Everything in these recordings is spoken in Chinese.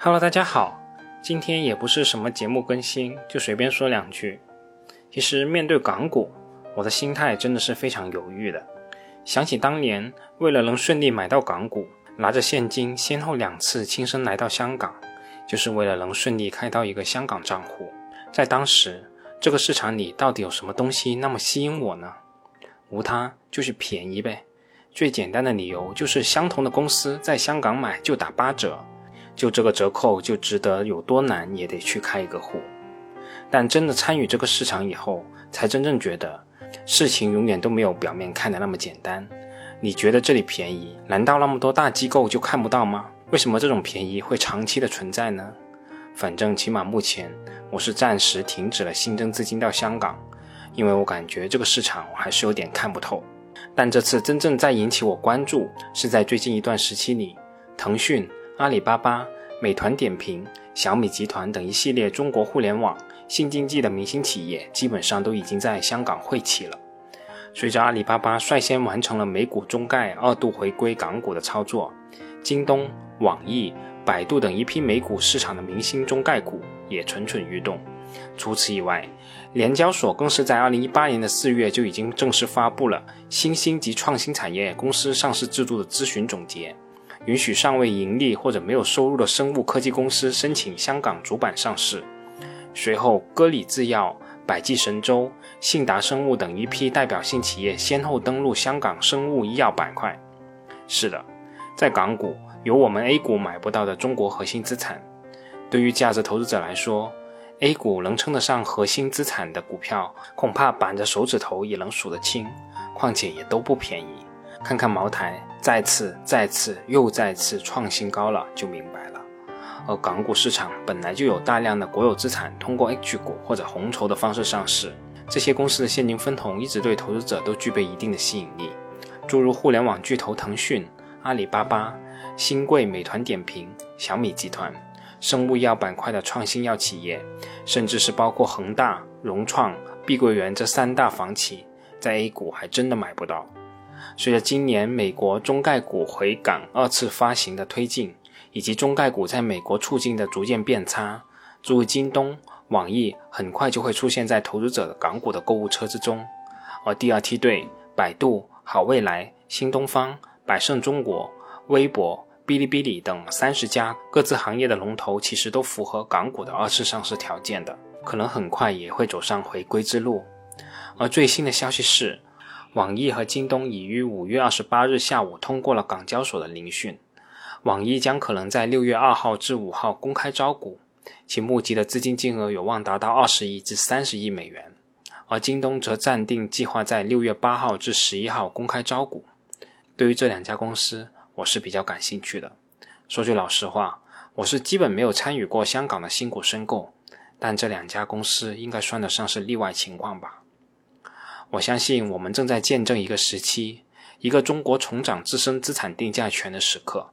Hello，大家好，今天也不是什么节目更新，就随便说两句。其实面对港股，我的心态真的是非常犹豫的。想起当年为了能顺利买到港股，拿着现金先后两次亲身来到香港，就是为了能顺利开到一个香港账户。在当时，这个市场里到底有什么东西那么吸引我呢？无他，就是便宜呗。最简单的理由就是相同的公司在香港买就打八折。就这个折扣就值得有多难也得去开一个户，但真的参与这个市场以后，才真正觉得事情永远都没有表面看的那么简单。你觉得这里便宜，难道那么多大机构就看不到吗？为什么这种便宜会长期的存在呢？反正起码目前我是暂时停止了新增资金到香港，因为我感觉这个市场我还是有点看不透。但这次真正在引起我关注，是在最近一段时期里，腾讯。阿里巴巴、美团点评、小米集团等一系列中国互联网新经济的明星企业，基本上都已经在香港汇齐了。随着阿里巴巴率先完成了美股中概二度回归港股的操作，京东、网易、百度等一批美股市场的明星中概股也蠢蠢欲动。除此以外，联交所更是在二零一八年的四月就已经正式发布了新兴及创新产业公司上市制度的咨询总结。允许尚未盈利或者没有收入的生物科技公司申请香港主板上市。随后，歌里制药、百济神州、信达生物等一批代表性企业先后登陆香港生物医药板块。是的，在港股有我们 A 股买不到的中国核心资产。对于价值投资者来说，A 股能称得上核心资产的股票，恐怕板着手指头也能数得清，况且也都不便宜。看看茅台再次、再次又再次创新高了，就明白了。而港股市场本来就有大量的国有资产通过 H 股或者红筹的方式上市，这些公司的现金分红一直对投资者都具备一定的吸引力。诸如互联网巨头腾讯、阿里巴巴、新贵、美团点评、小米集团、生物医药板块的创新药企业，甚至是包括恒大、融创、碧桂园这三大房企，在 A 股还真的买不到。随着今年美国中概股回港二次发行的推进，以及中概股在美国处境的逐渐变差，诸如京东、网易很快就会出现在投资者的港股的购物车之中。而第二梯队，百度、好未来、新东方、百胜中国、微博、哔哩哔哩等三十家各自行业的龙头，其实都符合港股的二次上市条件的，可能很快也会走上回归之路。而最新的消息是。网易和京东已于五月二十八日下午通过了港交所的聆讯，网易将可能在六月二号至五号公开招股，其募集的资金金额有望达到二十亿至三十亿美元，而京东则暂定计划在六月八号至十一号公开招股。对于这两家公司，我是比较感兴趣的。说句老实话，我是基本没有参与过香港的新股申购，但这两家公司应该算得上是例外情况吧。我相信我们正在见证一个时期，一个中国重掌自身资产定价权的时刻。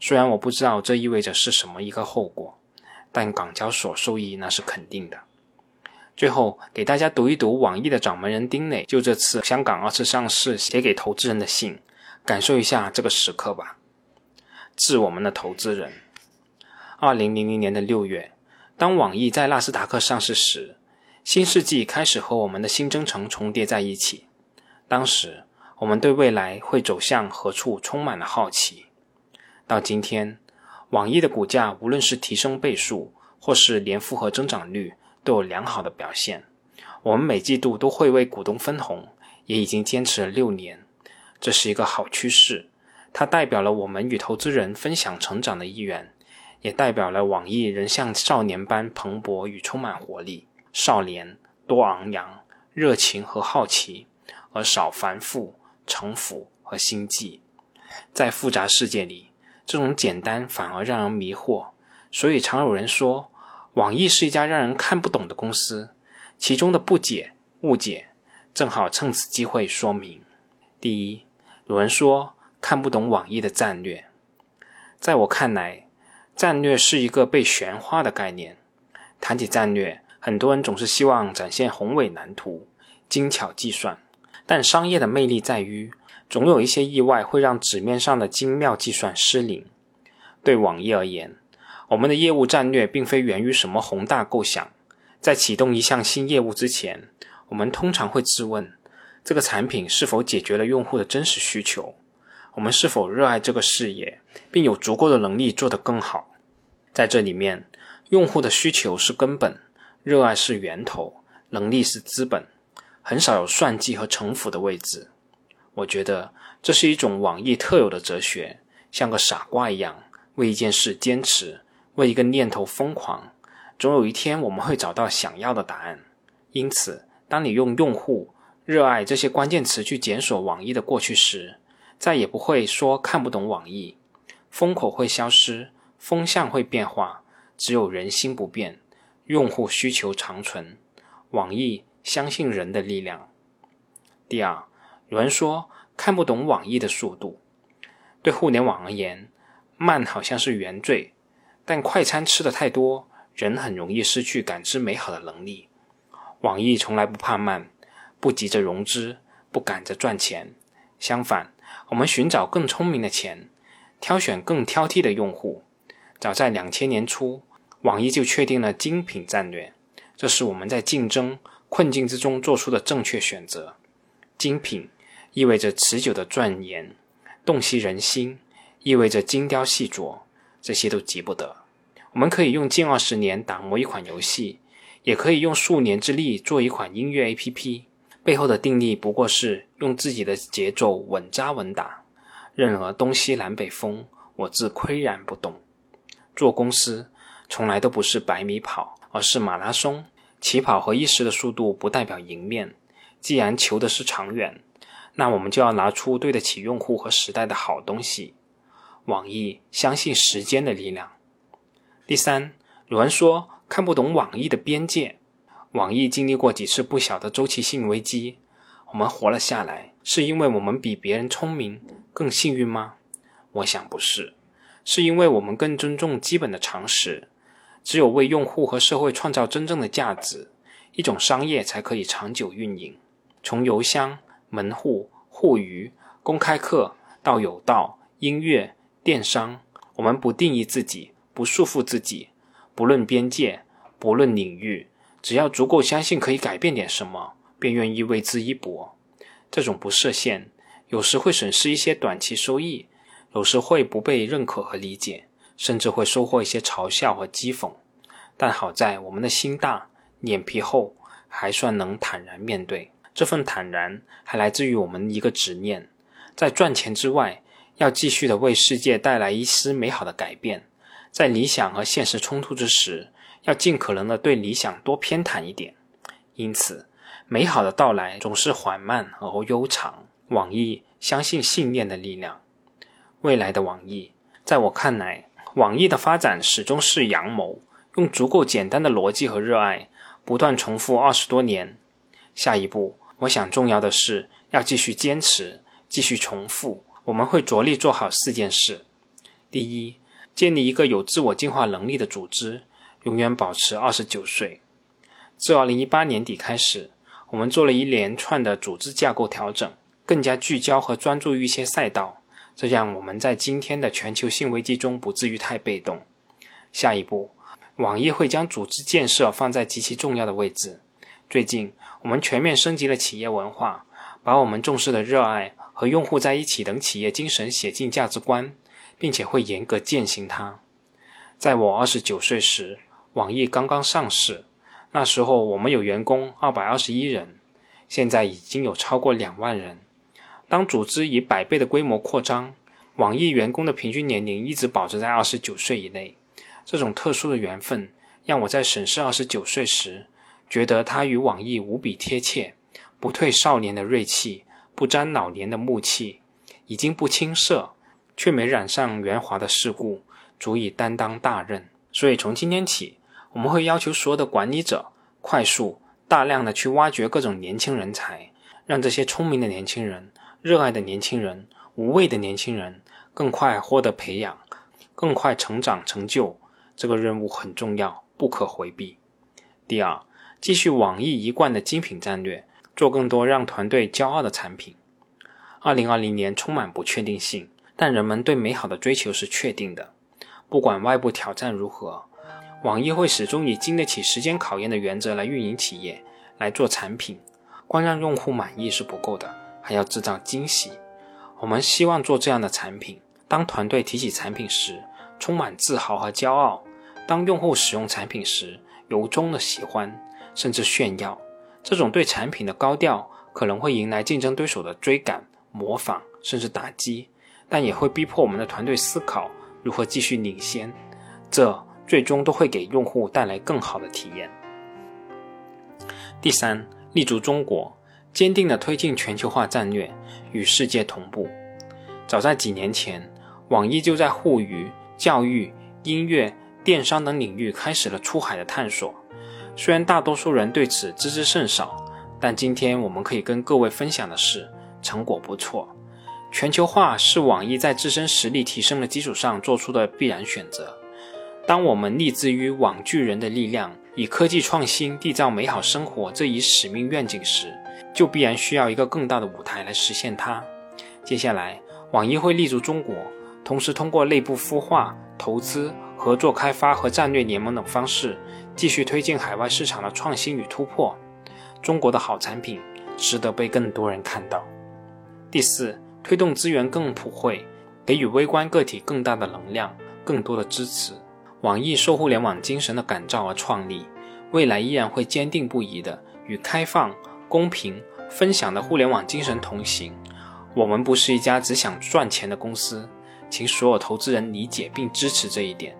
虽然我不知道这意味着是什么一个后果，但港交所受益那是肯定的。最后给大家读一读网易的掌门人丁磊就这次香港二次上市写给投资人的信，感受一下这个时刻吧。致我们的投资人：二零零零年的六月，当网易在纳斯达克上市时。新世纪开始和我们的新征程重叠在一起。当时，我们对未来会走向何处充满了好奇。到今天，网易的股价无论是提升倍数，或是年复合增长率，都有良好的表现。我们每季度都会为股东分红，也已经坚持了六年，这是一个好趋势。它代表了我们与投资人分享成长的意愿，也代表了网易仍像少年般蓬勃与充满活力。少年多昂扬、热情和好奇，而少繁复、城府和心计。在复杂世界里，这种简单反而让人迷惑。所以，常有人说，网易是一家让人看不懂的公司。其中的不解、误解，正好趁此机会说明。第一，有人说看不懂网易的战略。在我看来，战略是一个被玄化的概念。谈起战略，很多人总是希望展现宏伟蓝图、精巧计算，但商业的魅力在于，总有一些意外会让纸面上的精妙计算失灵。对网易而言，我们的业务战略并非源于什么宏大构想。在启动一项新业务之前，我们通常会质问：这个产品是否解决了用户的真实需求？我们是否热爱这个事业，并有足够的能力做得更好？在这里面，用户的需求是根本，热爱是源头，能力是资本，很少有算计和城府的位置。我觉得这是一种网易特有的哲学，像个傻瓜一样为一件事坚持，为一个念头疯狂。总有一天我们会找到想要的答案。因此，当你用“用户”“热爱”这些关键词去检索网易的过去时，再也不会说看不懂网易。风口会消失，风向会变化，只有人心不变，用户需求长存。网易相信人的力量。第二。有人说看不懂网易的速度，对互联网而言，慢好像是原罪。但快餐吃的太多，人很容易失去感知美好的能力。网易从来不怕慢，不急着融资，不赶着赚钱。相反，我们寻找更聪明的钱，挑选更挑剔的用户。早在两千年初，网易就确定了精品战略，这是我们在竞争困境之中做出的正确选择。精品。意味着持久的钻研，洞悉人心；意味着精雕细琢，这些都急不得。我们可以用近二十年打磨一款游戏，也可以用数年之力做一款音乐 APP。背后的定力不过是用自己的节奏稳扎稳打。任何东西南北风，我自岿然不动。做公司从来都不是百米跑，而是马拉松。起跑和一时的速度不代表赢面。既然求的是长远。那我们就要拿出对得起用户和时代的好东西。网易相信时间的力量。第三，有人说看不懂网易的边界。网易经历过几次不小的周期性危机，我们活了下来，是因为我们比别人聪明、更幸运吗？我想不是，是因为我们更尊重基本的常识。只有为用户和社会创造真正的价值，一种商业才可以长久运营。从邮箱。门户、互娱、公开课到有道、音乐、电商，我们不定义自己，不束缚自己，不论边界，不论领域，只要足够相信可以改变点什么，便愿意为之一搏。这种不设限，有时会损失一些短期收益，有时会不被认可和理解，甚至会收获一些嘲笑和讥讽。但好在我们的心大，脸皮厚，还算能坦然面对。这份坦然还来自于我们一个执念，在赚钱之外，要继续的为世界带来一丝美好的改变。在理想和现实冲突之时，要尽可能的对理想多偏袒一点。因此，美好的到来总是缓慢而悠长。网易相信信念的力量。未来的网易，在我看来，网易的发展始终是阳谋，用足够简单的逻辑和热爱，不断重复二十多年。下一步。我想，重要的是要继续坚持，继续重复。我们会着力做好四件事：第一，建立一个有自我进化能力的组织，永远保持二十九岁。自二零一八年底开始，我们做了一连串的组织架构调整，更加聚焦和专注于一些赛道，这样我们在今天的全球性危机中不至于太被动。下一步，网易会将组织建设放在极其重要的位置。最近。我们全面升级了企业文化，把我们重视的热爱和用户在一起等企业精神写进价值观，并且会严格践行它。在我二十九岁时，网易刚刚上市，那时候我们有员工二百二十一人，现在已经有超过两万人。当组织以百倍的规模扩张，网易员工的平均年龄一直保持在二十九岁以内。这种特殊的缘分，让我在审视二十九岁时。觉得他与网易无比贴切，不退少年的锐气，不沾老年的暮气，已经不青涩，却没染上圆滑的世故，足以担当大任。所以从今天起，我们会要求所有的管理者快速、大量的去挖掘各种年轻人才，让这些聪明的年轻人、热爱的年轻人、无畏的年轻人更快获得培养，更快成长成就。这个任务很重要，不可回避。第二。继续网易一贯的精品战略，做更多让团队骄傲的产品。二零二零年充满不确定性，但人们对美好的追求是确定的。不管外部挑战如何，网易会始终以经得起时间考验的原则来运营企业，来做产品。光让用户满意是不够的，还要制造惊喜。我们希望做这样的产品：当团队提起产品时，充满自豪和骄傲；当用户使用产品时，由衷的喜欢，甚至炫耀。这种对产品的高调，可能会迎来竞争对手的追赶、模仿，甚至打击，但也会逼迫我们的团队思考如何继续领先。这最终都会给用户带来更好的体验。第三。立足中国，坚定地推进全球化战略，与世界同步。早在几年前，网易就在互娱、教育、音乐、电商等领域开始了出海的探索。虽然大多数人对此知之甚少，但今天我们可以跟各位分享的是，成果不错。全球化是网易在自身实力提升的基础上做出的必然选择。当我们立志于网聚人的力量。以科技创新缔造美好生活这一使命愿景时，就必然需要一个更大的舞台来实现它。接下来，网易会立足中国，同时通过内部孵化、投资、合作开发和战略联盟等方式，继续推进海外市场的创新与突破。中国的好产品值得被更多人看到。第四，推动资源更普惠，给予微观个体更大的能量、更多的支持。网易受互联网精神的感召而创立，未来依然会坚定不移地与开放、公平、分享的互联网精神同行。我们不是一家只想赚钱的公司，请所有投资人理解并支持这一点。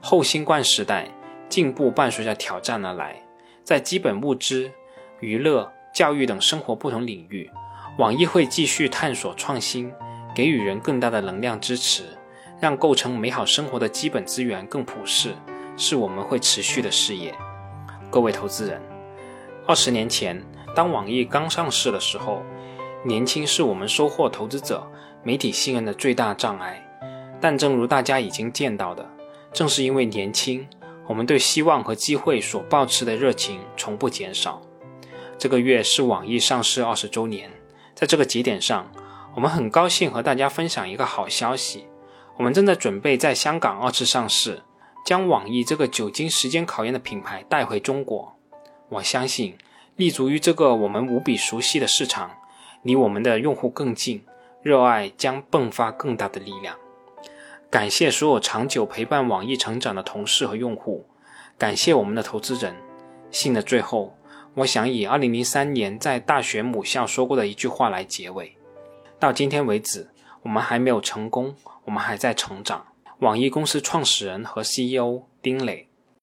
后新冠时代，进步伴随着挑战而来，在基本物资、娱乐、教育等生活不同领域，网易会继续探索创新，给予人更大的能量支持。让构成美好生活的基本资源更普世，是我们会持续的事业。各位投资人，二十年前，当网易刚上市的时候，年轻是我们收获投资者、媒体信任的最大障碍。但正如大家已经见到的，正是因为年轻，我们对希望和机会所抱持的热情从不减少。这个月是网易上市二十周年，在这个节点上，我们很高兴和大家分享一个好消息。我们正在准备在香港二次上市，将网易这个久经时间考验的品牌带回中国。我相信，立足于这个我们无比熟悉的市场，离我们的用户更近，热爱将迸发更大的力量。感谢所有长久陪伴网易成长的同事和用户，感谢我们的投资人。信的最后，我想以2003年在大学母校说过的一句话来结尾：到今天为止。我们还没有成功，我们还在成长。网易公司创始人和 CEO 丁磊。